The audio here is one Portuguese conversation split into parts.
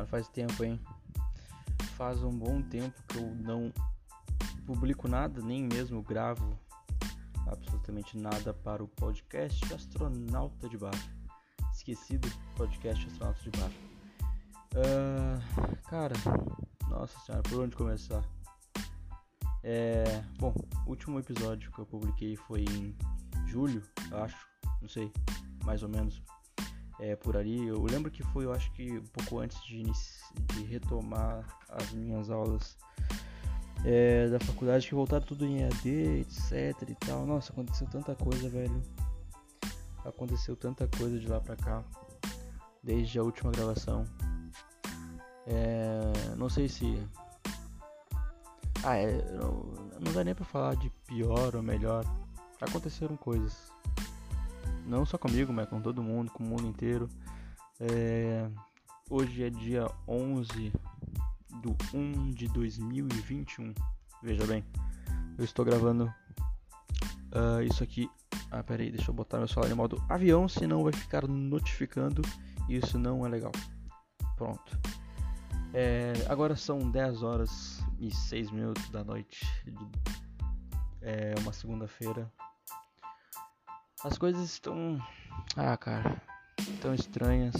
senhora, faz tempo, hein? Faz um bom tempo que eu não publico nada, nem mesmo gravo absolutamente nada para o podcast Astronauta de Bar. Esquecido podcast Astronauta de Bar. Uh, cara, nossa senhora, por onde começar? É, bom, o último episódio que eu publiquei foi em julho, acho, não sei, mais ou menos é, por ali. Eu lembro que foi, eu acho que um pouco antes de, de retomar as minhas aulas é, da faculdade, que voltaram tudo em EAD, etc e tal. Nossa, aconteceu tanta coisa, velho. Aconteceu tanta coisa de lá pra cá, desde a última gravação. É, não sei se. Ah, é, não, não dá nem pra falar de pior ou melhor. Aconteceram coisas não só comigo, mas com todo mundo, com o mundo inteiro. É, hoje é dia 11 do 1 de 2021. Veja bem, eu estou gravando uh, isso aqui. Ah, pera aí, deixa eu botar meu celular em modo avião, senão vai ficar notificando e isso não é legal. Pronto. É, agora são 10 horas e 6 minutos da noite. É uma segunda-feira. As coisas estão. Ah, cara. Tão estranhas.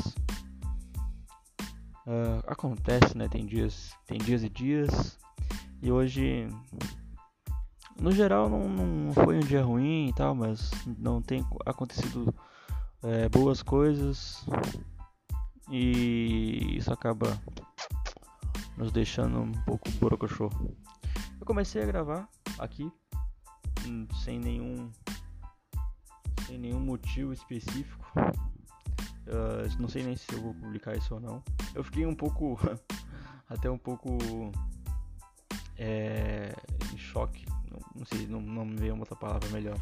Uh, acontece, né? Tem dias, tem dias e dias. E hoje, no geral, não, não foi um dia ruim e tal, mas não tem acontecido é, boas coisas. E isso acaba nos deixando um pouco borocochô. Eu comecei a gravar aqui hum, sem nenhum sem nenhum motivo específico. Uh, não sei nem se eu vou publicar isso ou não. Eu fiquei um pouco, até um pouco é, em choque. Não, não sei, não, não me veio uma outra palavra melhor.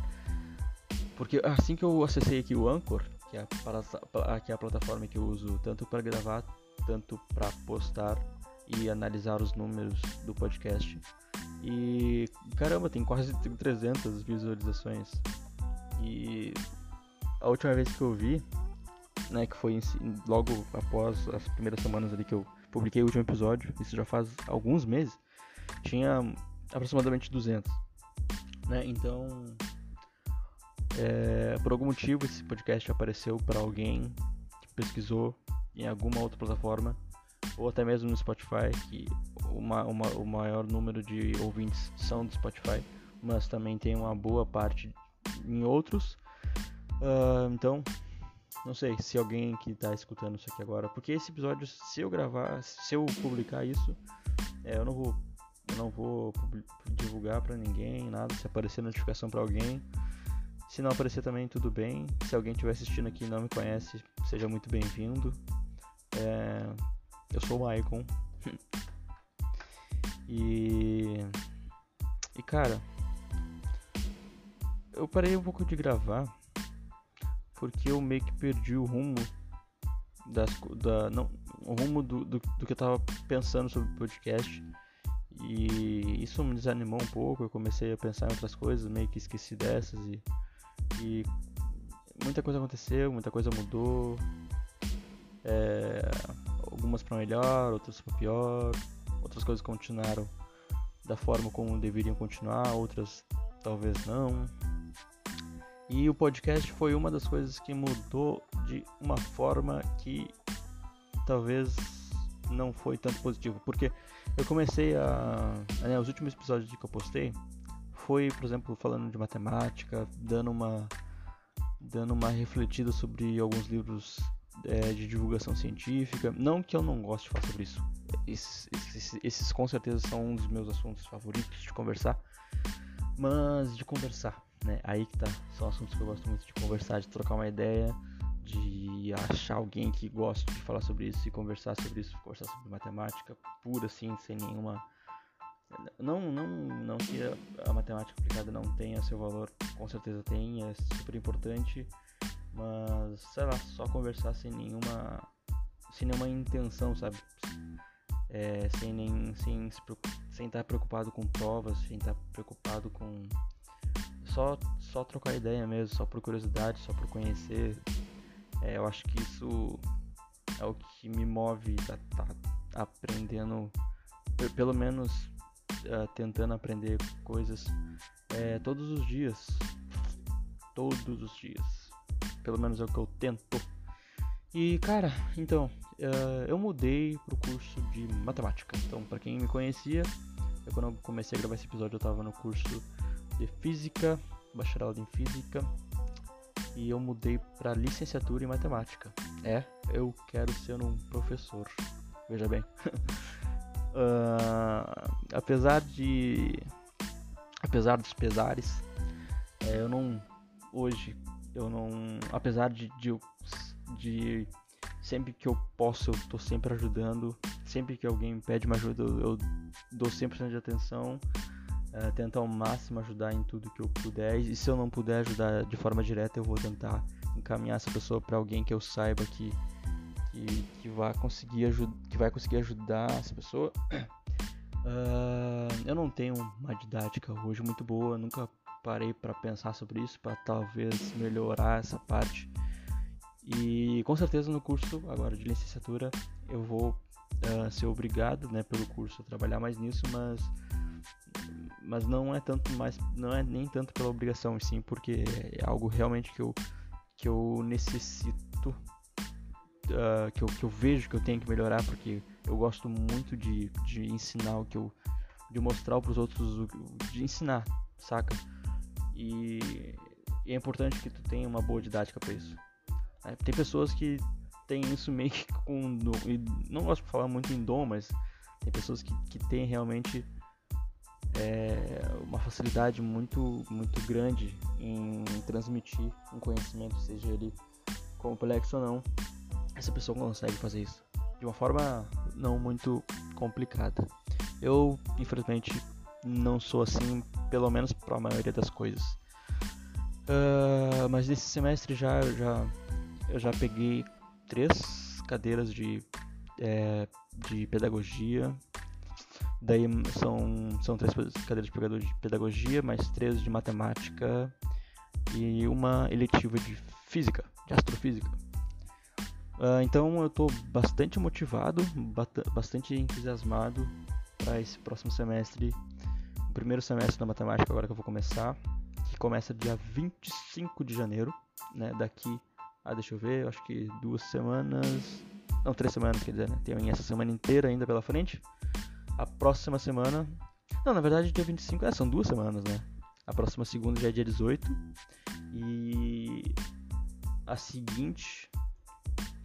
Porque assim que eu acessei aqui o Anchor, que é a, que é a plataforma que eu uso tanto para gravar, tanto para postar e analisar os números do podcast. E caramba, tem quase 300 visualizações. E a última vez que eu vi, né, que foi logo após as primeiras semanas ali que eu publiquei o último episódio, isso já faz alguns meses, tinha aproximadamente 200, né? Então, é, por algum motivo esse podcast apareceu para alguém que pesquisou em alguma outra plataforma ou até mesmo no Spotify, que uma, uma, o maior número de ouvintes são do Spotify, mas também tem uma boa parte em outros. Uh, então, não sei se alguém que está escutando isso aqui agora, porque esse episódio, se eu gravar, se eu publicar isso, é, eu não vou, eu não vou divulgar para ninguém, nada. Se aparecer notificação para alguém, se não aparecer também tudo bem. Se alguém estiver assistindo aqui e não me conhece, seja muito bem-vindo. É, eu sou o Maicon. e e cara, eu parei um pouco de gravar porque eu meio que perdi o rumo das, da, não, o rumo do, do, do, que eu tava pensando sobre o podcast e isso me desanimou um pouco. Eu comecei a pensar em outras coisas, meio que esqueci dessas e, e muita coisa aconteceu, muita coisa mudou. É, algumas para melhor, outras para pior, outras coisas continuaram da forma como deveriam continuar, outras talvez não. E o podcast foi uma das coisas que mudou de uma forma que talvez não foi tanto positivo, porque eu comecei a, né, os últimos episódios que eu postei foi, por exemplo, falando de matemática, dando uma dando uma refletida sobre alguns livros é, de divulgação científica. Não que eu não goste de falar sobre isso. Esses, esses, esses com certeza são um dos meus assuntos favoritos de conversar. Mas de conversar, né? Aí que tá. São assuntos que eu gosto muito de conversar, de trocar uma ideia, de achar alguém que gosta de falar sobre isso e conversar sobre isso, conversar sobre matemática pura assim, sem nenhuma não, não, não que a, matemática aplicada não tenha seu valor, com certeza tem, é super importante, mas sei lá, só conversar sem nenhuma sem nenhuma intenção, sabe? É, sem nem sem sem estar preocupado com provas, sem estar preocupado com só, só trocar ideia mesmo, só por curiosidade, só por conhecer. É, eu acho que isso é o que me move, tá, tá, aprendendo, pelo menos uh, tentando aprender coisas é, todos os dias. Todos os dias. Pelo menos é o que eu tento. E cara, então, uh, eu mudei pro curso de matemática. Então, para quem me conhecia, eu, quando eu comecei a gravar esse episódio, eu tava no curso de física, bacharelado em física, e eu mudei para licenciatura em matemática. É, eu quero ser um professor. Veja bem. uh, apesar de apesar dos pesares, é, eu não hoje eu não apesar de, de, de sempre que eu posso eu tô sempre ajudando, sempre que alguém pede uma ajuda eu, eu dou 100% de atenção, é, tento ao máximo ajudar em tudo que eu puder e se eu não puder ajudar de forma direta eu vou tentar encaminhar essa pessoa para alguém que eu saiba que que, que vai conseguir que vai conseguir ajudar essa pessoa Uh, eu não tenho uma didática hoje muito boa, nunca parei para pensar sobre isso, para talvez melhorar essa parte. E com certeza no curso agora de licenciatura eu vou uh, ser obrigado, né, pelo curso a trabalhar mais nisso, mas mas não é tanto mais, não é nem tanto pela obrigação, sim porque é algo realmente que eu que eu necessito, uh, que, eu, que eu vejo que eu tenho que melhorar, porque eu gosto muito de, de ensinar o que eu. de mostrar para os outros, de ensinar, saca? E, é importante que tu tenha uma boa didática para isso. Tem pessoas que têm isso meio que com. Não gosto de falar muito em dom, mas tem pessoas que, que têm realmente é, uma facilidade muito, muito grande em transmitir um conhecimento, seja ele complexo ou não. Essa pessoa consegue fazer isso de uma forma não muito complicada. Eu, infelizmente, não sou assim, pelo menos para a maioria das coisas. Uh, mas nesse semestre já, já eu já peguei três cadeiras de, é, de pedagogia. Daí são, são três cadeiras de pedagogia, mais três de matemática e uma eletiva de física, de astrofísica. Uh, então eu estou bastante motivado, bastante entusiasmado para esse próximo semestre, o primeiro semestre da matemática agora que eu vou começar, que começa dia 25 de janeiro, né? Daqui, ah, deixa eu ver, acho que duas semanas, não, três semanas, quer dizer, né? Tem essa semana inteira ainda pela frente. A próxima semana, não, na verdade dia 25, é, são duas semanas, né? A próxima segunda já é dia 18 e a seguinte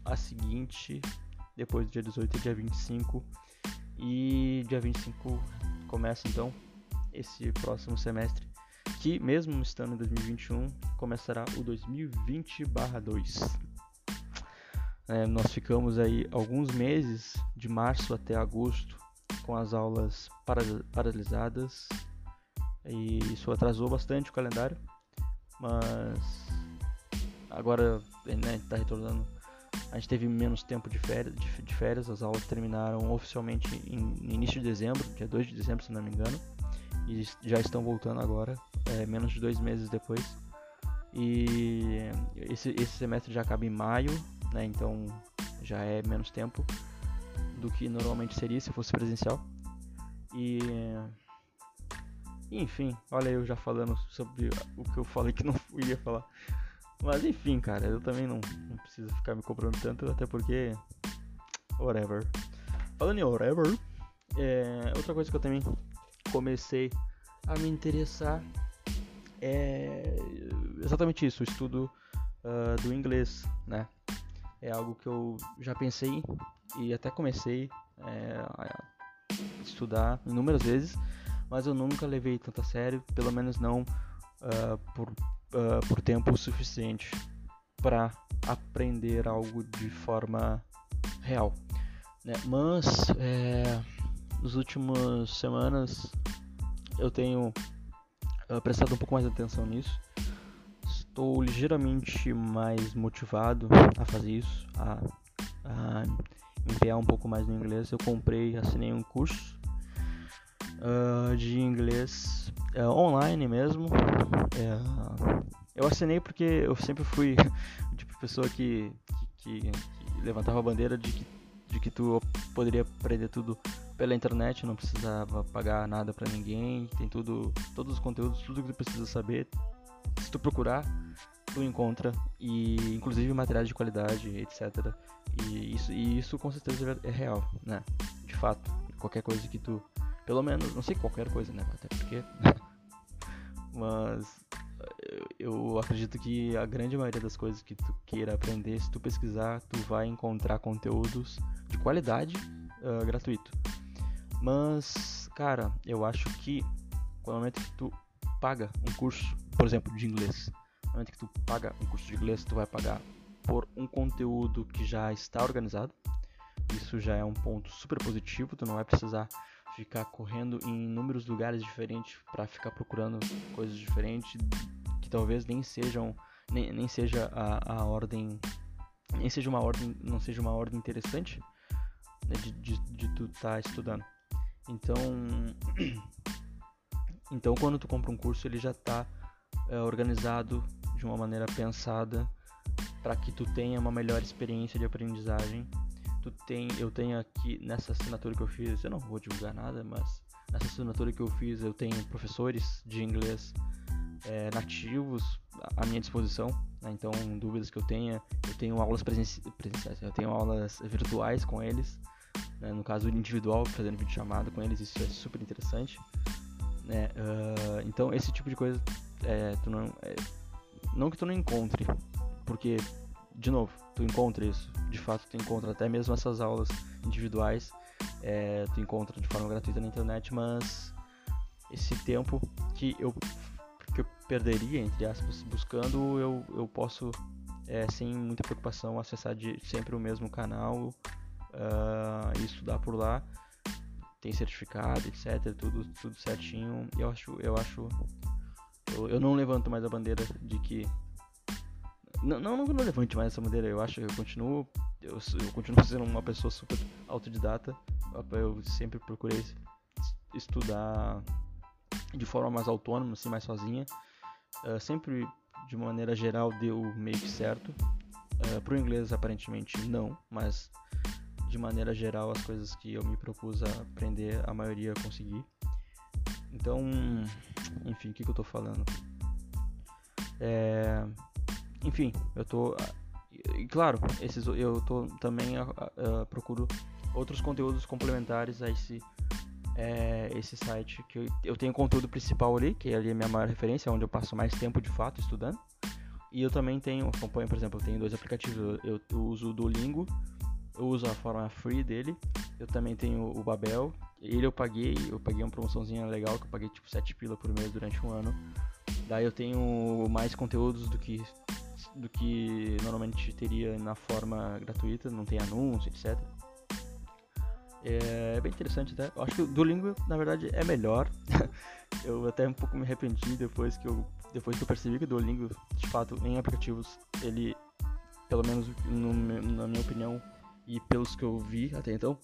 a seguinte, depois do dia 18 e dia 25. E dia 25 começa então esse próximo semestre, que mesmo estando em 2021, começará o 2020/2. É, nós ficamos aí alguns meses, de março até agosto, com as aulas paralisadas. E isso atrasou bastante o calendário, mas agora está né, tá retornando. A gente teve menos tempo de férias, de, férias as aulas terminaram oficialmente em, no início de dezembro, dia 2 de dezembro, se não me engano, e já estão voltando agora, é, menos de dois meses depois. E esse, esse semestre já acaba em maio, né, então já é menos tempo do que normalmente seria se fosse presencial. E enfim, olha eu já falando sobre o que eu falei que não ia falar. Mas enfim, cara, eu também não, não preciso ficar me cobrando tanto, até porque. Whatever. Falando em whatever, é, outra coisa que eu também comecei a me interessar é exatamente isso, o estudo uh, do inglês, né? É algo que eu já pensei e até comecei é, a estudar inúmeras vezes, mas eu nunca levei tanto a sério, pelo menos não uh, por uh, por tempo suficiente para aprender algo de forma real. Né? Mas é, nas últimas semanas eu tenho uh, prestado um pouco mais atenção nisso. Estou ligeiramente mais motivado a fazer isso, a, a empenhar um pouco mais no inglês. Eu comprei, assinei um curso uh, de inglês uh, online mesmo. Uh, eu assinei porque eu sempre fui tipo pessoa que, que, que, que levantava a bandeira de que, de que tu poderia aprender tudo pela internet, não precisava pagar nada para ninguém, tem tudo, todos os conteúdos, tudo que tu precisa saber. Se tu procurar, tu encontra e inclusive materiais de qualidade, etc. E isso, e isso com certeza é real, né? De fato, qualquer coisa que tu, pelo menos, não sei qualquer coisa, né? Até porque, mas eu acredito que a grande maioria das coisas que tu queira aprender, se tu pesquisar, tu vai encontrar conteúdos de qualidade uh, gratuito. Mas, cara, eu acho que no momento que tu paga um curso, por exemplo, de inglês, momento que tu paga um curso de inglês, tu vai pagar por um conteúdo que já está organizado. Isso já é um ponto super positivo, tu não vai precisar ficar correndo em inúmeros lugares diferentes para ficar procurando coisas diferentes talvez nem sejam nem, nem seja a, a ordem nem seja uma ordem não seja uma ordem interessante né, de, de, de tu estar tá estudando então então quando tu compra um curso ele já está é, organizado de uma maneira pensada para que tu tenha uma melhor experiência de aprendizagem tu tem eu tenho aqui nessa assinatura que eu fiz eu não vou divulgar nada mas nessa assinatura que eu fiz eu tenho professores de inglês é, nativos à minha disposição. Né? Então, dúvidas que eu tenha, eu tenho aulas presenci presenciais, eu tenho aulas virtuais com eles. Né? No caso individual, fazendo vídeo chamada com eles, isso é super interessante. Né? Uh, então, esse tipo de coisa, é, tu não, é, não que tu não encontre, porque, de novo, tu encontra isso. De fato, tu encontra até mesmo essas aulas individuais, é, tu encontra de forma gratuita na internet, mas esse tempo que eu que eu perderia, entre aspas, buscando, eu, eu posso, é, sem muita preocupação, acessar de, sempre o mesmo canal uh, e estudar por lá. Tem certificado, etc, tudo, tudo certinho. Eu acho, eu acho, eu, eu não levanto mais a bandeira de que não, não, não, levante mais essa bandeira. Eu acho que eu continuo, eu, eu continuo sendo uma pessoa super autodidata. Eu sempre procurei estudar de forma mais autônoma, assim, mais sozinha. Uh, sempre de maneira geral deu meio que certo. Uh, Para o inglês aparentemente não, mas de maneira geral as coisas que eu me propus a aprender a maioria eu consegui. Então, enfim, o que, que eu estou falando? É, enfim, eu tô e claro, esses eu tô também uh, uh, procuro outros conteúdos complementares a esse é esse site que eu, eu tenho conteúdo principal ali, que ali é a minha maior referência, onde eu passo mais tempo de fato estudando. E eu também tenho, acompanho, por exemplo, eu tenho dois aplicativos. Eu, eu uso o Duolingo, eu uso a forma free dele. Eu também tenho o Babel. Ele eu paguei, eu paguei uma promoçãozinha legal, que eu paguei tipo 7 pila por mês durante um ano. Daí eu tenho mais conteúdos do que do que normalmente teria na forma gratuita, não tem anúncio, etc. É bem interessante até. Eu acho que o Duolingo, na verdade, é melhor. eu até um pouco me arrependi depois que eu, depois que eu percebi que o Duolingo, de fato, em aplicativos, ele, pelo menos no, na minha opinião e pelos que eu vi até então,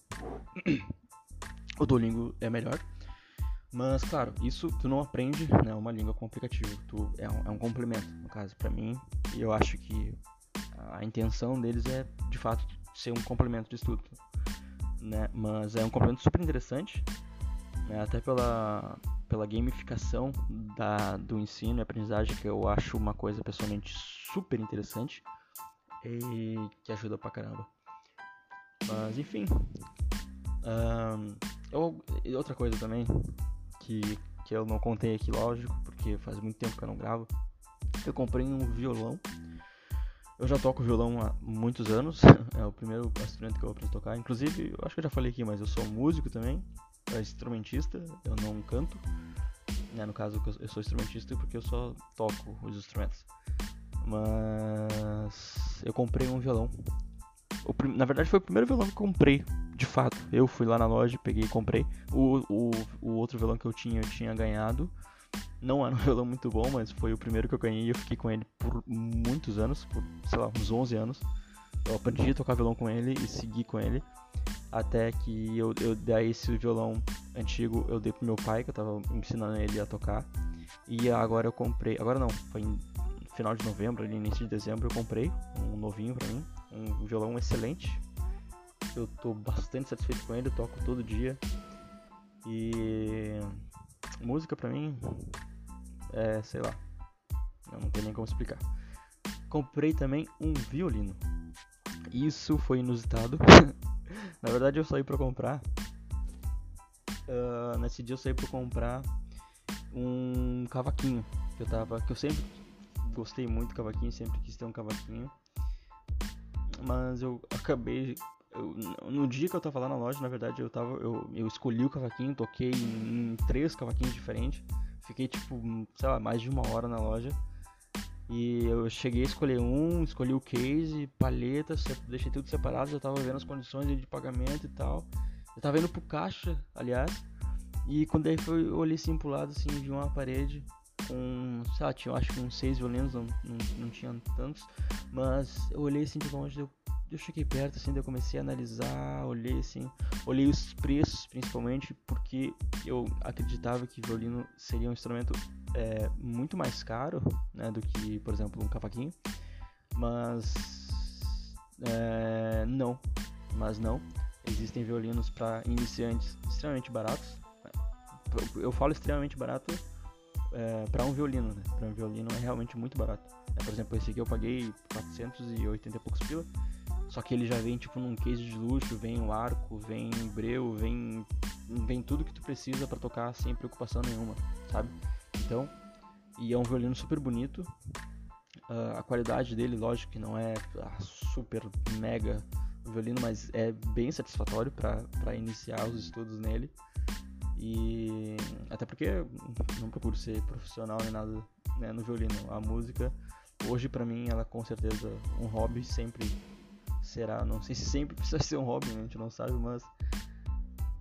o Duolingo é melhor. Mas, claro, isso tu não aprende né, uma língua com aplicativo. Tu, é, um, é um complemento, no caso, para mim. E eu acho que a intenção deles é, de fato, ser um complemento de estudo né? Mas é um complemento super interessante, né? até pela, pela gamificação da, do ensino e aprendizagem, que eu acho uma coisa pessoalmente super interessante e que ajuda pra caramba. Mas enfim. Um, eu, outra coisa também que, que eu não contei aqui, lógico, porque faz muito tempo que eu não gravo. Eu comprei um violão eu já toco violão há muitos anos, é o primeiro instrumento que eu aprendi a tocar. Inclusive, eu acho que eu já falei aqui, mas eu sou músico também, é instrumentista, eu não canto. Né? No caso, eu sou instrumentista porque eu só toco os instrumentos. Mas eu comprei um violão. Prim... Na verdade, foi o primeiro violão que eu comprei, de fato. Eu fui lá na loja, peguei e comprei. O, o, o outro violão que eu tinha, eu tinha ganhado não era um violão muito bom, mas foi o primeiro que eu ganhei e eu fiquei com ele por muitos anos, por, sei lá, uns 11 anos. Eu aprendi a tocar violão com ele e segui com ele. Até que eu, eu dei esse violão antigo, eu dei pro meu pai, que eu tava ensinando ele a tocar. E agora eu comprei, agora não, foi em final de novembro, ali início de dezembro, eu comprei um novinho pra mim, um violão excelente. eu tô bastante satisfeito com ele, toco todo dia. E música pra mim é, sei lá, eu não tenho nem como explicar. Comprei também um violino. Isso foi inusitado. Na verdade eu saí pra comprar. Uh, nesse dia eu saí pra comprar um cavaquinho. Que eu tava. Que eu sempre gostei muito de cavaquinho, sempre quis ter um cavaquinho. Mas eu acabei. Eu, no dia que eu tava lá na loja, na verdade, eu tava. Eu, eu escolhi o cavaquinho, toquei em, em três cavaquinhos diferentes. Fiquei tipo, sei lá, mais de uma hora na loja. E eu cheguei a escolher um, escolhi o case, palheta, deixei tudo separado, já tava vendo as condições de pagamento e tal. Eu tava indo pro caixa, aliás. E quando aí foi, eu olhei assim pro lado, assim, vi uma parede com, sei lá, tinha, acho que uns seis violinos, não, não, não tinha tantos. Mas eu olhei assim de longe, eu, eu cheguei perto, assim, eu comecei a analisar, olhei assim, olhei os preços principalmente, porque eu acreditava que violino seria um instrumento é, muito mais caro né, do que, por exemplo, um cavaquinho. Mas é, não, mas não. Existem violinos para iniciantes extremamente baratos. Eu falo extremamente barato é, para um violino, né? Para um violino é realmente muito barato. É, por exemplo, esse aqui eu paguei 480 e poucos pila. Só que ele já vem tipo num case de luxo, vem o arco, vem breu, vem vem tudo que tu precisa para tocar sem preocupação nenhuma, sabe? Então, e é um violino super bonito. Uh, a qualidade dele, lógico que não é ah, super mega violino, mas é bem satisfatório para iniciar os estudos nele. E até porque não procuro ser profissional nem nada né, no violino. A música, hoje para mim, ela com certeza um hobby sempre será. Não sei se sempre precisa ser um hobby, né, a gente não sabe, mas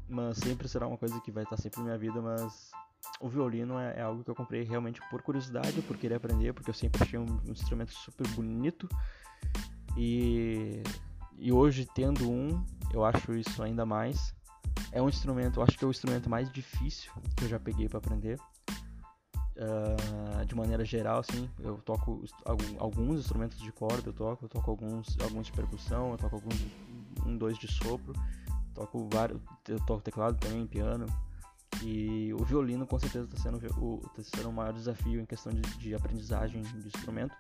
mas sempre será uma coisa que vai estar sempre na minha vida, mas o violino é, é, algo que eu comprei realmente por curiosidade, por querer aprender, porque eu sempre achei um, um instrumento super bonito. E, e hoje, tendo um, eu acho isso ainda mais. É um instrumento, acho que é o instrumento mais difícil que eu já peguei para aprender. Uh, de maneira geral, assim, eu toco alguns instrumentos de corda, eu toco, eu toco alguns, alguns de percussão, eu toco alguns, um, dois de sopro, toco vários, eu toco teclado também, piano, e o violino com certeza está sendo o, tá sendo o maior desafio em questão de, de aprendizagem de instrumento,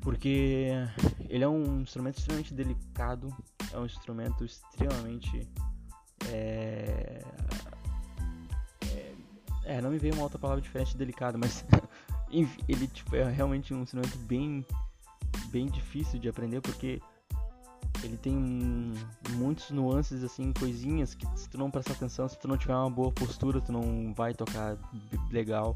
porque ele é um instrumento extremamente delicado, é um instrumento extremamente é, é, é, não me veio uma outra palavra diferente de delicado, mas ele tipo, é realmente um instrumento bem, bem difícil de aprender porque ele tem muitos nuances, assim, coisinhas que se tu não prestar atenção, se tu não tiver uma boa postura, tu não vai tocar legal.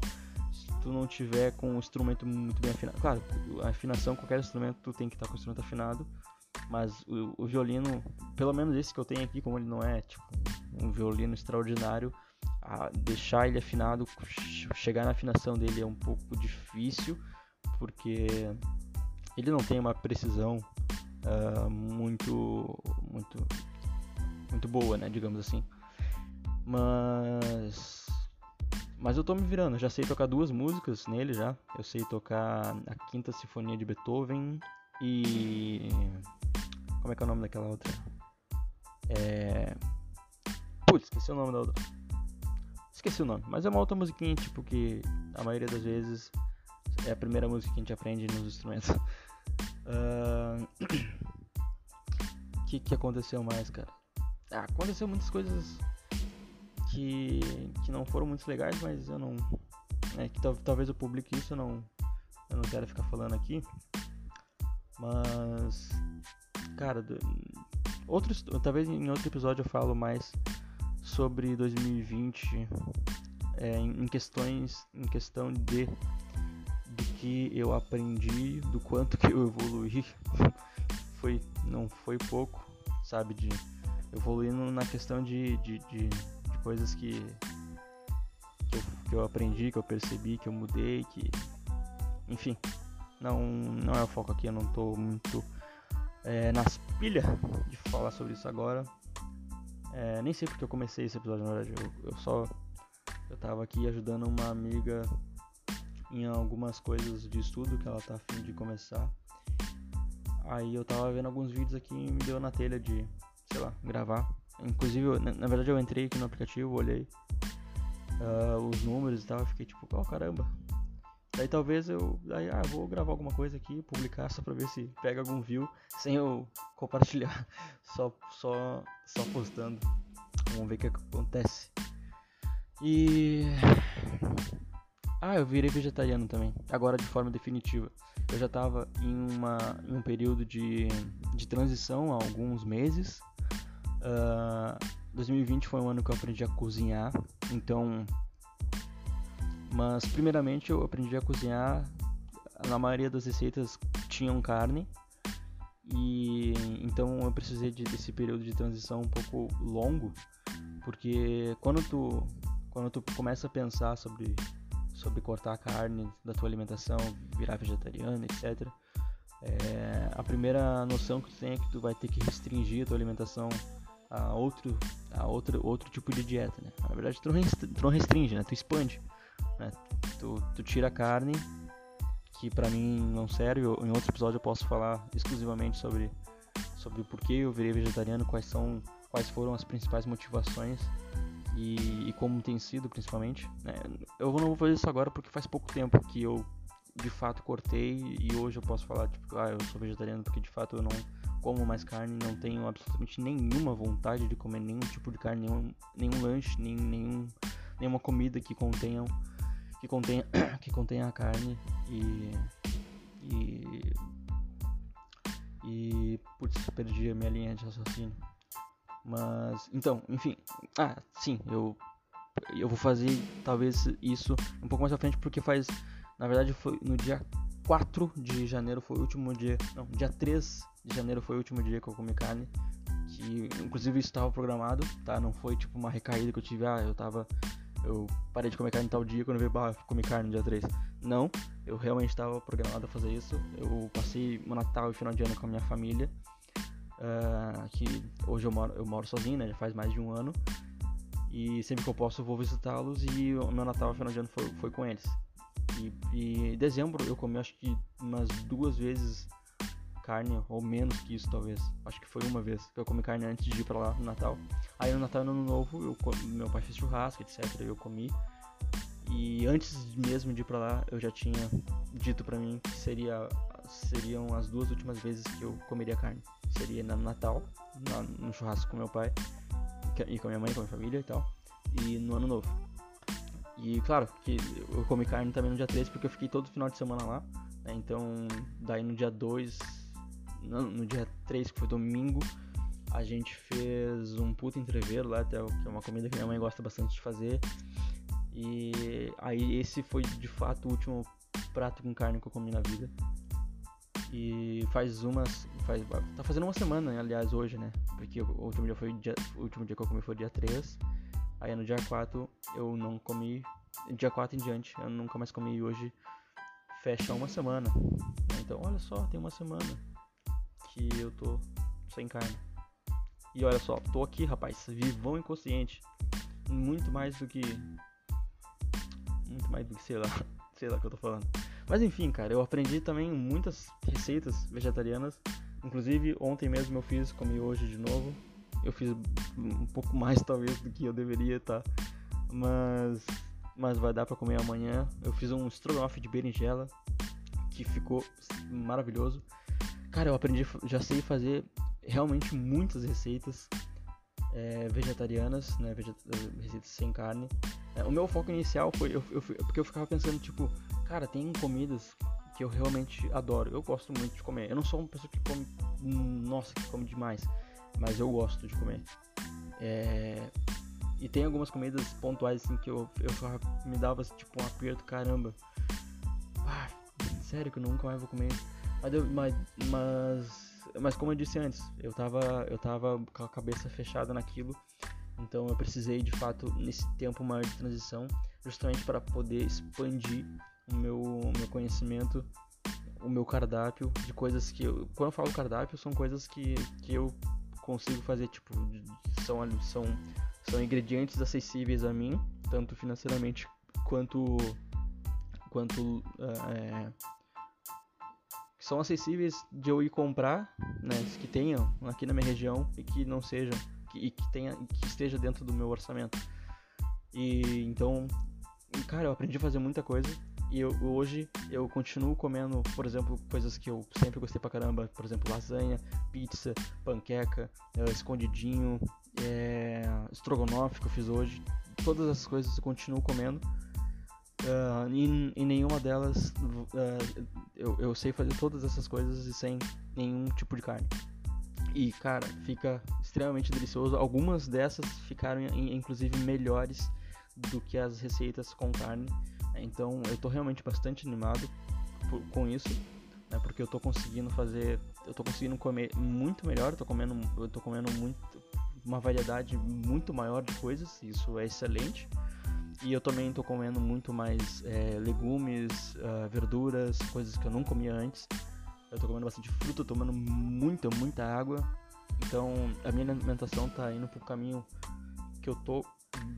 Se tu não tiver com o instrumento muito bem afinado. Claro, afinação, qualquer instrumento, tu tem que estar com o instrumento afinado. Mas o, o, violino, pelo menos esse que eu tenho aqui, como ele não é tipo um violino extraordinário, deixar ele afinado, chegar na afinação dele é um pouco difícil, porque ele não tem uma precisão uh, muito, muito, muito boa, né, digamos assim. Mas, mas eu tô me virando. Já sei tocar duas músicas nele já. Eu sei tocar a Quinta Sinfonia de Beethoven e como é que é o nome daquela outra? É, putz, esqueci o nome da outra. Esqueci o nome, mas é uma outra musiquinha tipo que a maioria das vezes é a primeira música que a gente aprende nos instrumentos. O uh... que, que aconteceu mais, cara? Ah, aconteceu muitas coisas que, que não foram muito legais, mas eu não. É, que talvez eu publique isso, eu não, eu não quero ficar falando aqui. Mas. Cara, outros, talvez em outro episódio eu falo mais sobre 2020 é, em questões. Em questão de do que eu aprendi, do quanto que eu evoluí. foi, não foi pouco, sabe? De evoluindo na questão de, de, de, de coisas que, que eu, que, eu, aprendi, que eu percebi, que eu mudei, que. Enfim, não, não é o foco aqui, eu não tô muito é, nas pilhas de falar sobre isso agora. É, nem sei porque eu comecei esse episódio, na verdade. Eu, eu só. Eu tava aqui ajudando uma amiga em algumas coisas de estudo que ela tá afim de começar. Aí eu tava vendo alguns vídeos aqui e me deu na telha de, sei lá, gravar. Inclusive, na, verdade eu entrei aqui no aplicativo, olhei uh, os números e tal, fiquei tipo, oh caramba. Daí talvez eu, daí, ah, vou gravar alguma coisa aqui, publicar só pra ver se pega algum view, sem eu compartilhar, só, só, só postando. Vamos ver o que acontece. E. Ah, eu virei vegetariano também, agora de forma definitiva. Eu já estava em, uma, em um período de, de transição há alguns meses. Uh, ah, 2020 foi um ano que eu aprendi a cozinhar, então. Mas, primeiramente, eu aprendi a cozinhar. Na maioria das receitas tinham carne, e então eu precisei de, desse período de transição um pouco longo, porque quando tu quando tu começa a pensar sobre sobre cortar a carne da tua alimentação, virar vegetariano, etc. É, a primeira noção que tu tem é que tu vai ter que restringir a tua alimentação a outro, a outro, outro tipo de dieta, né? Na verdade, tu não restringe, né? Tu expande, né? Tu, tu tira a carne, que para mim não serve. Em outro episódio eu posso falar exclusivamente sobre sobre por que eu virei vegetariano, quais são, quais foram as principais motivações e, e como tem sido principalmente. Né? Eu não vou fazer isso agora porque faz pouco tempo que eu de fato cortei e hoje eu posso falar tipo, ah, eu sou vegetariano porque de fato eu não como mais carne, não tenho absolutamente nenhuma vontade de comer nenhum tipo de carne, nenhum, nenhum lanche, nem, nenhum, nenhuma comida que contenham que contenha que contenha a carne e e e putz, perdi a minha linha de raciocínio. Mas, então, enfim. Ah, sim, eu eu vou fazer talvez isso um pouco mais à frente porque faz, na verdade foi no dia 4 de janeiro foi o último dia, não, dia 3 de janeiro foi o último dia que eu comi carne, que inclusive estava programado, tá? Não foi tipo uma recaída que eu tive, ah, eu tava eu parei de comer carne tal dia quando eu vi, bah, comi carne no dia 3. Não, eu realmente estava programado a fazer isso. Eu passei o Natal e final de ano com a minha família uh, que hoje eu moro, eu moro sozinho, né? Já faz mais de um ano. E sempre que eu posso eu vou visitá-los e o meu Natal final de ano foi, foi com eles. E, e em dezembro eu comi acho que umas duas vezes carne, ou menos que isso talvez. Acho que foi uma vez que eu comi carne antes de ir pra lá no Natal. Aí no Natal e no Ano Novo, eu, meu pai fez churrasco, etc. Eu comi. E antes mesmo de ir pra lá, eu já tinha dito pra mim que seria, seriam as duas últimas vezes que eu comeria carne seria no Natal, no churrasco com meu pai e com minha mãe, com minha família e tal, e no Ano Novo. E claro que eu comi carne também no dia 3 porque eu fiquei todo final de semana lá, né? então daí no dia 2, no, dia 3 que foi domingo, a gente fez um puta entreveiro lá, até, que é uma comida que minha mãe gosta bastante de fazer. E aí esse foi de fato o último prato com carne que eu comi na vida. E faz umas. Faz, tá fazendo uma semana, aliás, hoje, né? Porque o último dia foi dia, o último dia que eu comi foi dia 3. Aí no dia 4 eu não comi. Dia 4 em diante, eu nunca mais comi e hoje fecha uma semana. Então olha só, tem uma semana que eu tô sem carne. E olha só, tô aqui, rapaz, vivão inconsciente. Muito mais do que. Muito mais do que, sei lá, sei lá o que eu tô falando. Mas enfim, cara, eu aprendi também muitas receitas vegetarianas. Inclusive, ontem mesmo eu fiz, comi hoje de novo. Eu fiz um pouco mais, talvez, do que eu deveria, tá? Mas, mas vai dar pra comer amanhã. Eu fiz um estrogonofe de berinjela, que ficou maravilhoso. Cara, eu aprendi, já sei fazer realmente muitas receitas é, vegetarianas, né? Veget receitas sem carne. É, o meu foco inicial foi eu, eu, porque eu ficava pensando, tipo, Cara, tem comidas que eu realmente adoro. Eu gosto muito de comer. Eu não sou uma pessoa que come. Nossa, que come demais. Mas eu gosto de comer. É... E tem algumas comidas pontuais assim que eu, eu me dava tipo um aperto, caramba. Ah, sério que eu nunca mais vou comer. Mas, eu, mas, mas, mas como eu disse antes, eu tava, eu tava com a cabeça fechada naquilo. Então eu precisei de fato nesse tempo maior de transição, justamente para poder expandir o meu, meu conhecimento, o meu cardápio de coisas que eu, quando eu falo cardápio são coisas que, que eu consigo fazer tipo são são são ingredientes acessíveis a mim tanto financeiramente quanto quanto é, são acessíveis de eu ir comprar, né, que tenham aqui na minha região e que não sejam e que tenha que esteja dentro do meu orçamento. E então, cara, eu aprendi a fazer muita coisa e eu, hoje eu continuo comendo, por exemplo, coisas que eu sempre gostei pra caramba, por exemplo, lasanha, pizza, panqueca, uh, escondidinho, é, estrogonofe que eu fiz hoje. Todas essas coisas eu continuo comendo. Uh, e, e nenhuma delas uh, eu, eu sei fazer todas essas coisas e sem nenhum tipo de carne. E cara, fica extremamente delicioso. Algumas dessas ficaram inclusive melhores do que as receitas com carne. Então eu tô realmente bastante animado por, com isso, né? Porque eu tô conseguindo fazer, eu tô conseguindo comer muito melhor, eu tô comendo, eu tô comendo muito uma variedade muito maior de coisas, isso é excelente. E eu também tô comendo muito mais é, legumes, uh, verduras, coisas que eu não comia antes. Eu tô comendo bastante fruta, tomando muita, muita água. Então a minha alimentação tá indo pro caminho que eu tô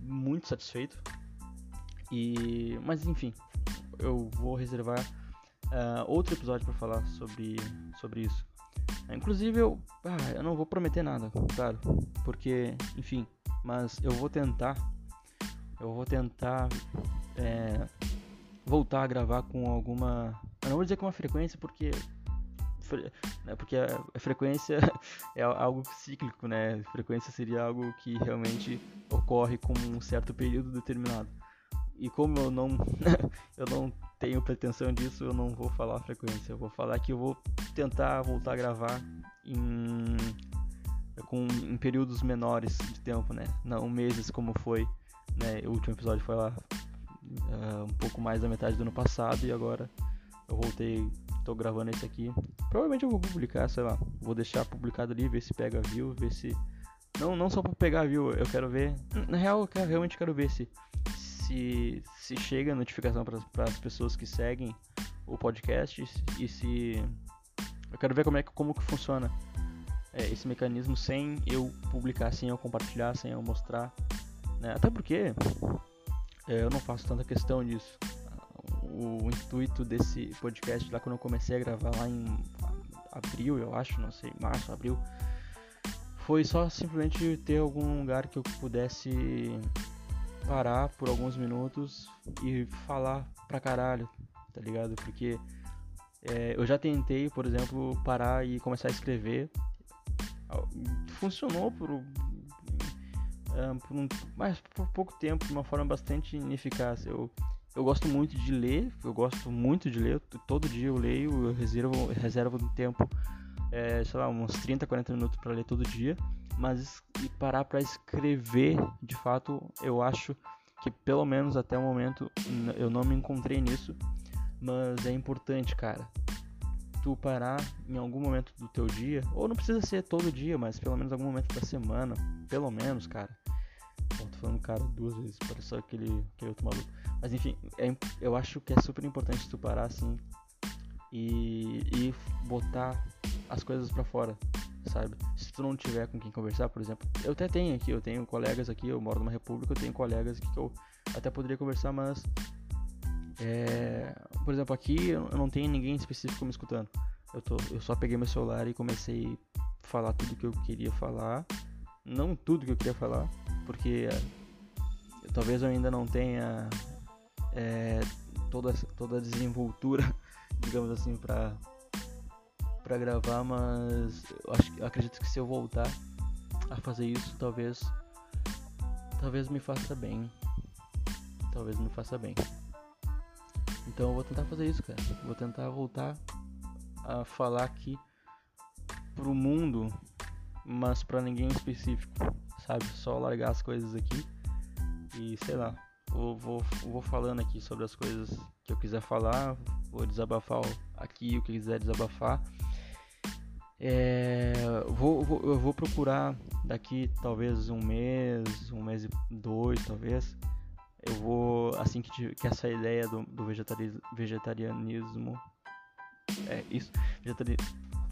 muito satisfeito. E, mas enfim, eu vou reservar uh, outro episódio para falar sobre, sobre isso. Inclusive eu, ah, eu não vou prometer nada, claro, porque, enfim, mas eu vou tentar, eu vou tentar é, voltar a gravar com alguma, eu não vou dizer com uma frequência porque né, porque a, frequência é algo cíclico, né? Frequência seria algo que realmente ocorre com um certo período determinado. E como eu não eu não tenho pretensão disso, eu não vou falar a frequência. Eu vou falar que eu vou tentar voltar a gravar em com em períodos menores de tempo, né? Não meses como foi, né? O último episódio foi lá uh, um pouco mais da metade do ano passado e agora eu voltei, tô gravando esse aqui. Provavelmente eu vou publicar, sei lá, vou deixar publicado ali, ver se pega view, ver se não não só para pegar view, eu quero ver, na real eu quero, realmente quero ver se se, se chega a notificação para as pessoas que seguem o podcast e se eu quero ver como é que como que funciona é, esse mecanismo sem eu publicar, sem eu compartilhar, sem eu mostrar, né? Até porque é, eu não faço tanta questão disso. O, o intuito desse podcast lá quando eu comecei a gravar lá em abril, eu acho, não sei, março, abril, foi só simplesmente ter algum lugar que eu pudesse parar por alguns minutos e falar pra caralho, tá ligado? Porque é, eu já tentei, por exemplo, parar e começar a escrever. Funcionou por, é, por, um, mas por pouco tempo, de uma forma bastante ineficaz. Eu, eu gosto muito de ler, eu gosto muito de ler, todo dia eu leio, eu reservo, reservo um tempo, é, sei lá, uns 30, 40 minutos para ler todo dia mas parar para escrever, de fato, eu acho que pelo menos até o momento eu não me encontrei nisso, mas é importante, cara. Tu parar em algum momento do teu dia, ou não precisa ser todo dia, mas pelo menos algum momento da semana, pelo menos, cara. Falando cara duas vezes, parece só aquele, aquele outro maluco. Mas enfim, é, eu acho que é super importante tu parar assim e, e botar as coisas para fora sabe? Se tu não tiver com quem conversar, por exemplo, eu até tenho aqui, eu tenho colegas aqui, eu moro numa república, eu tenho colegas aqui que eu até poderia conversar, mas é, por exemplo, aqui eu não tenho ninguém específico me escutando. Eu, tô, eu só peguei meu celular e comecei a falar tudo que eu queria falar. Não tudo que eu queria falar, porque é, talvez eu ainda não tenha é, toda, toda a desenvoltura, digamos assim, para para gravar, mas eu, acho, eu acredito que se eu voltar a fazer isso, talvez talvez me faça bem. Talvez me faça bem. Então eu vou tentar fazer isso, cara. Vou tentar voltar a falar aqui pro mundo, mas para ninguém específico, sabe? Só largar as coisas aqui e sei lá. Vou, vou, vou falando aqui sobre as coisas que eu quiser falar, vou desabafar aqui o que quiser desabafar. É, vou, vou, eu vou procurar daqui talvez um mês, um mês e dois talvez. Eu vou, assim que, que essa ideia do, do vegetarianismo. É isso. Vegetari...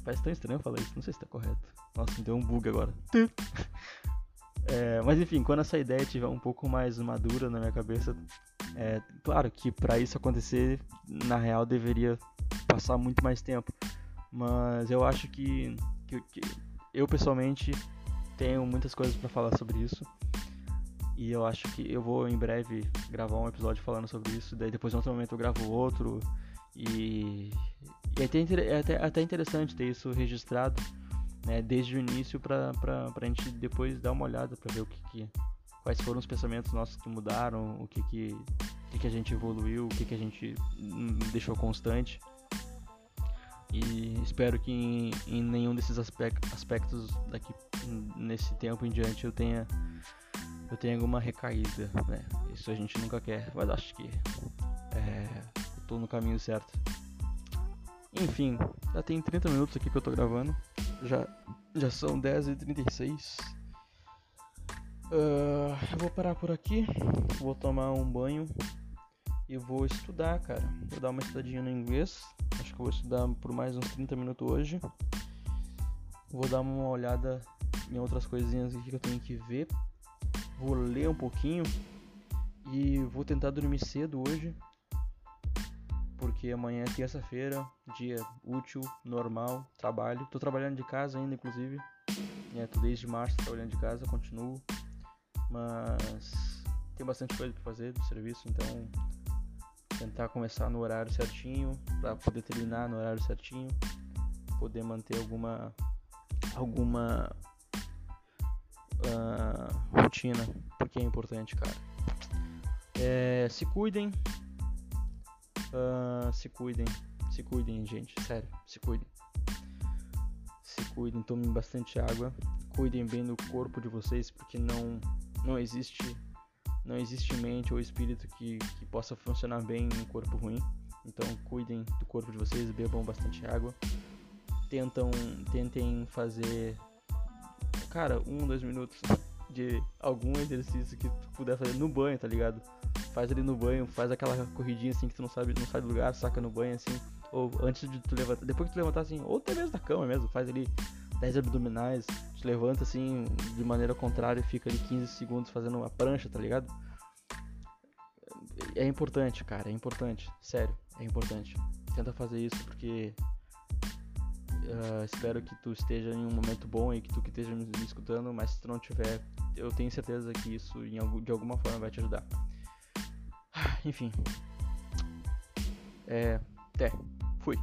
Parece tão estranho falar isso, não sei se está correto. Nossa, me deu um bug agora. É, mas enfim, quando essa ideia estiver um pouco mais madura na minha cabeça, é claro que para isso acontecer, na real deveria passar muito mais tempo. Mas eu acho que, que, que eu pessoalmente tenho muitas coisas para falar sobre isso. E eu acho que eu vou em breve gravar um episódio falando sobre isso. Daí depois em outro momento eu gravo outro. E, e é, até, é até, até interessante ter isso registrado né, desde o início para a gente depois dar uma olhada para ver o que, que, quais foram os pensamentos nossos que mudaram, o que, que, o que, que a gente evoluiu, o que, que a gente hum, deixou constante. E espero que em, em nenhum desses aspectos daqui nesse tempo em diante eu tenha eu tenha alguma recaída, né? Isso a gente nunca quer, mas acho que é, eu tô no caminho certo. Enfim, já tem 30 minutos aqui que eu tô gravando. Já, já são 10h36. Uh, ah, eu vou parar por aqui. Vou tomar um banho. E vou estudar, cara. Vou dar uma estudadinha no inglês. Acho que vou estudar por mais uns 30 minutos hoje. Vou dar uma olhada em outras coisinhas aqui que eu tenho que ver. Vou ler um pouquinho. E vou tentar dormir cedo hoje porque amanhã é terça-feira, dia útil, normal, trabalho. Tô trabalhando de casa ainda, inclusive. É, tô desde março trabalhando de casa, continuo. Mas tem bastante coisa para fazer do serviço, então tentar começar no horário certinho, para poder terminar no horário certinho, poder manter alguma alguma uh, rotina, porque é importante, cara. É, se cuidem, Uh, se cuidem, se cuidem, gente, sério, se cuidem. Se cuidem, tomem bastante água, cuidem bem do corpo de vocês, porque não, não existe não existe mente ou espírito que, que possa funcionar bem em um corpo ruim. Então cuidem do corpo de vocês, bebam bastante água. Tentam, tentem fazer, cara, um, dois minutos de algum exercício que tu puder fazer no banho, tá ligado? faz ali no banho, faz aquela corridinha assim que tu não sabe, não sai do lugar, saca no banho assim, ou antes de tu levantar, depois que tu levantar assim, ou até mesmo da cama mesmo, faz ali 10 abdominais, te levanta assim de maneira contrária e fica ali 15 segundos fazendo uma prancha, tá ligado? É importante, cara, é importante, sério, é importante. Tenta fazer isso porque uh, espero que tu esteja em um momento bom e que tu que esteja me escutando, mas se tu não tiver, eu tenho certeza que isso de alguma forma vai te ajudar. Enfim. É. Até. Fui.